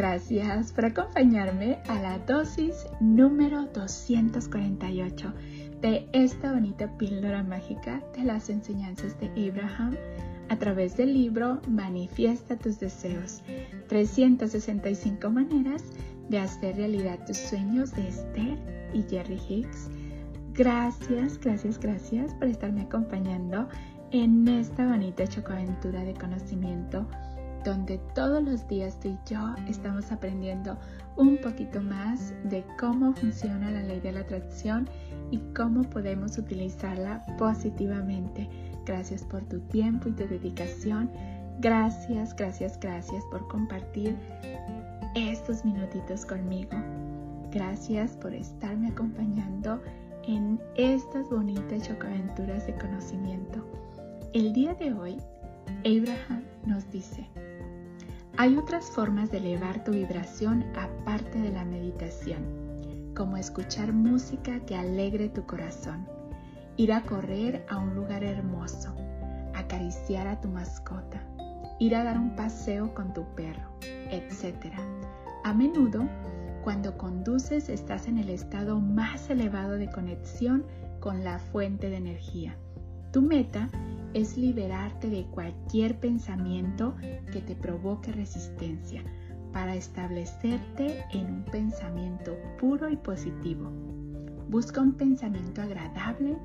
Gracias por acompañarme a la dosis número 248 de esta bonita píldora mágica de las enseñanzas de Abraham a través del libro Manifiesta tus deseos, 365 maneras de hacer realidad tus sueños de Esther y Jerry Hicks. Gracias, gracias, gracias por estarme acompañando en esta bonita chocoaventura de conocimiento donde todos los días tú y yo estamos aprendiendo un poquito más de cómo funciona la ley de la atracción y cómo podemos utilizarla positivamente. Gracias por tu tiempo y tu dedicación. Gracias, gracias, gracias por compartir estos minutitos conmigo. Gracias por estarme acompañando en estas bonitas chocaventuras de conocimiento. El día de hoy, Abraham nos dice, hay otras formas de elevar tu vibración aparte de la meditación, como escuchar música que alegre tu corazón, ir a correr a un lugar hermoso, acariciar a tu mascota, ir a dar un paseo con tu perro, etc. A menudo, cuando conduces estás en el estado más elevado de conexión con la fuente de energía. Tu meta es liberarte de cualquier pensamiento que te provoque resistencia para establecerte en un pensamiento puro y positivo. Busca un pensamiento agradable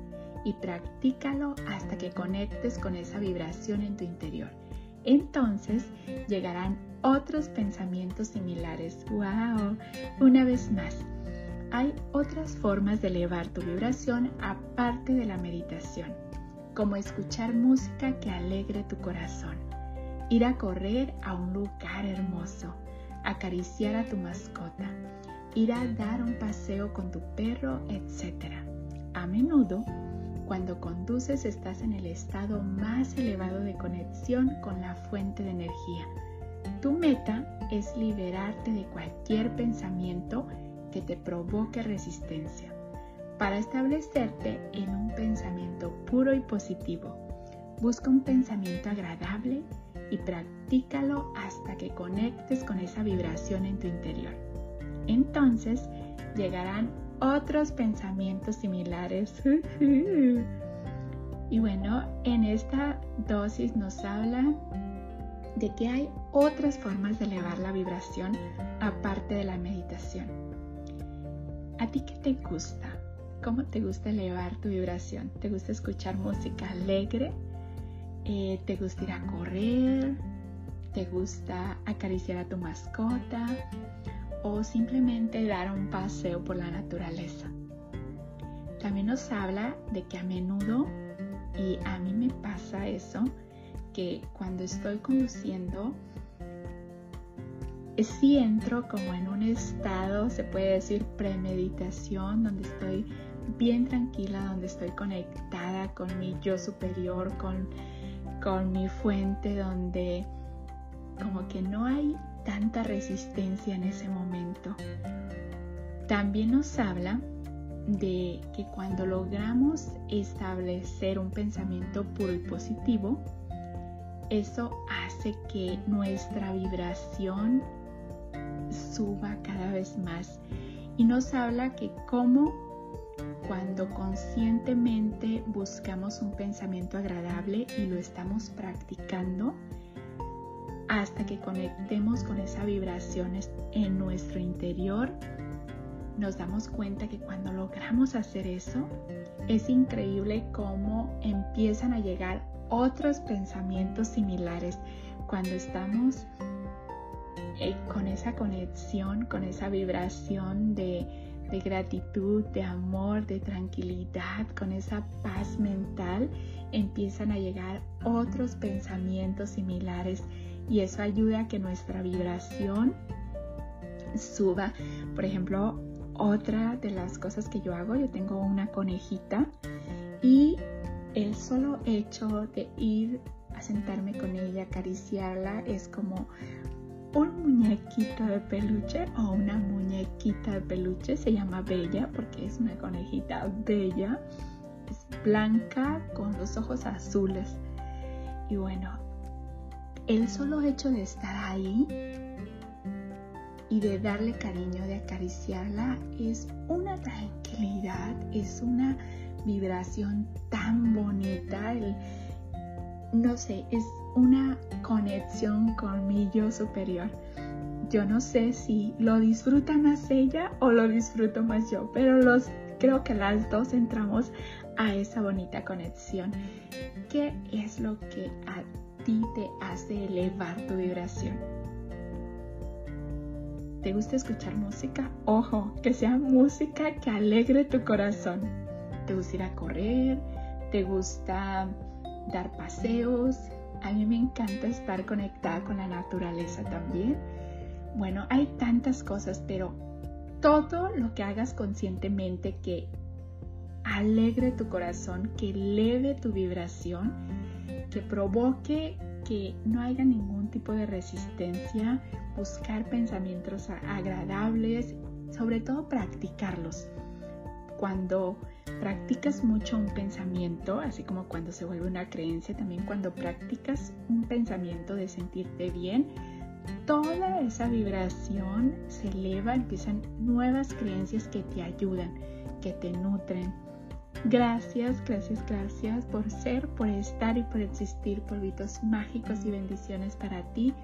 y practícalo hasta que conectes con esa vibración en tu interior. Entonces llegarán otros pensamientos similares. ¡Wow! Una vez más, hay otras formas de elevar tu vibración aparte de la meditación como escuchar música que alegre tu corazón, ir a correr a un lugar hermoso, acariciar a tu mascota, ir a dar un paseo con tu perro, etc. A menudo, cuando conduces estás en el estado más elevado de conexión con la fuente de energía. Tu meta es liberarte de cualquier pensamiento que te provoque resistencia para establecerte en un pensamiento puro y positivo. Busca un pensamiento agradable y practícalo hasta que conectes con esa vibración en tu interior. Entonces llegarán otros pensamientos similares. y bueno, en esta dosis nos habla de que hay otras formas de elevar la vibración aparte de la meditación. ¿A ti qué te gusta? ¿Cómo te gusta elevar tu vibración? ¿Te gusta escuchar música alegre? Eh, ¿Te gusta ir a correr? ¿Te gusta acariciar a tu mascota? ¿O simplemente dar un paseo por la naturaleza? También nos habla de que a menudo, y a mí me pasa eso, que cuando estoy conduciendo, sí entro como en un estado, se puede decir, premeditación, donde estoy bien tranquila, donde estoy conectada con mi yo superior, con, con mi fuente, donde como que no hay tanta resistencia en ese momento. También nos habla de que cuando logramos establecer un pensamiento puro y positivo, eso hace que nuestra vibración suba cada vez más y nos habla que como cuando conscientemente buscamos un pensamiento agradable y lo estamos practicando hasta que conectemos con esas vibraciones en nuestro interior, nos damos cuenta que cuando logramos hacer eso, es increíble cómo empiezan a llegar otros pensamientos similares. Cuando estamos eh, con esa conexión, con esa vibración de de gratitud, de amor, de tranquilidad, con esa paz mental, empiezan a llegar otros pensamientos similares y eso ayuda a que nuestra vibración suba. Por ejemplo, otra de las cosas que yo hago, yo tengo una conejita y el solo hecho de ir a sentarme con ella, acariciarla, es como un muñequito de peluche o una muñequita de peluche. Se llama Bella porque es una conejita bella. Es blanca con los ojos azules. Y bueno, el solo hecho de estar ahí y de darle cariño, de acariciarla, es una tranquilidad, es una vibración tan bonita. No sé, es una conexión con mi yo superior. Yo no sé si lo disfruta más ella o lo disfruto más yo, pero los creo que las dos entramos a esa bonita conexión. ¿Qué es lo que a ti te hace elevar tu vibración? ¿Te gusta escuchar música? Ojo, que sea música que alegre tu corazón. ¿Te gusta ir a correr? ¿Te gusta dar paseos? A mí me encanta estar conectada con la naturaleza también. Bueno, hay tantas cosas, pero todo lo que hagas conscientemente que alegre tu corazón, que eleve tu vibración, que provoque que no haya ningún tipo de resistencia, buscar pensamientos agradables, sobre todo practicarlos. Cuando practicas mucho un pensamiento, así como cuando se vuelve una creencia, también cuando practicas un pensamiento de sentirte bien, toda esa vibración se eleva, empiezan nuevas creencias que te ayudan, que te nutren. Gracias, gracias, gracias por ser, por estar y por existir, polvitos mágicos y bendiciones para ti.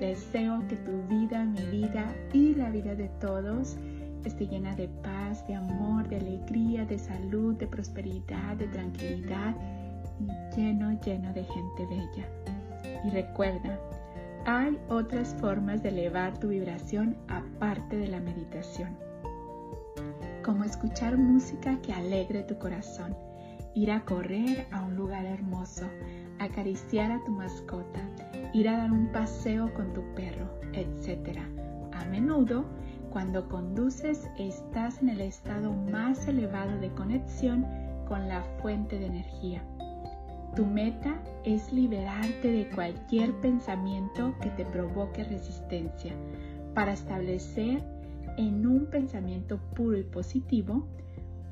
Deseo que tu vida, mi vida y la vida de todos esté llena de paz, de amor, de alegría, de salud, de prosperidad, de tranquilidad y lleno, lleno de gente bella. Y recuerda, hay otras formas de elevar tu vibración aparte de la meditación, como escuchar música que alegre tu corazón, ir a correr a un lugar hermoso, acariciar a tu mascota, ir a dar un paseo con tu perro, etc. A menudo, cuando conduces, estás en el estado más elevado de conexión con la fuente de energía tu meta es liberarte de cualquier pensamiento que te provoque resistencia para establecer en un pensamiento puro y positivo.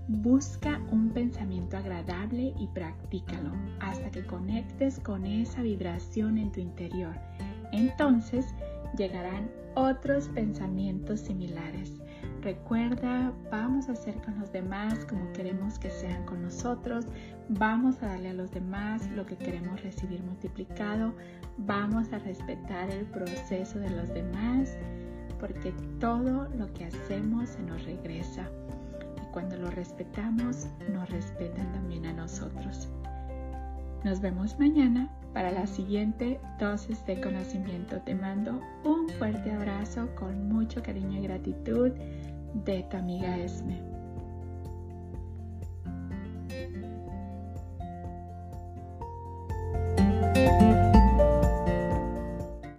Busca un pensamiento agradable y practícalo hasta que conectes con esa vibración en tu interior. Entonces llegarán otros pensamientos similares. Recuerda, vamos a hacer con los demás como queremos que sean con nosotros. Vamos a darle a los demás lo que queremos recibir multiplicado. Vamos a respetar el proceso de los demás porque todo lo que hacemos se nos regresa. Y cuando lo respetamos, nos respetan también a nosotros. Nos vemos mañana para la siguiente dosis de conocimiento. Te mando un fuerte abrazo con mucho cariño y gratitud de tu amiga Esme.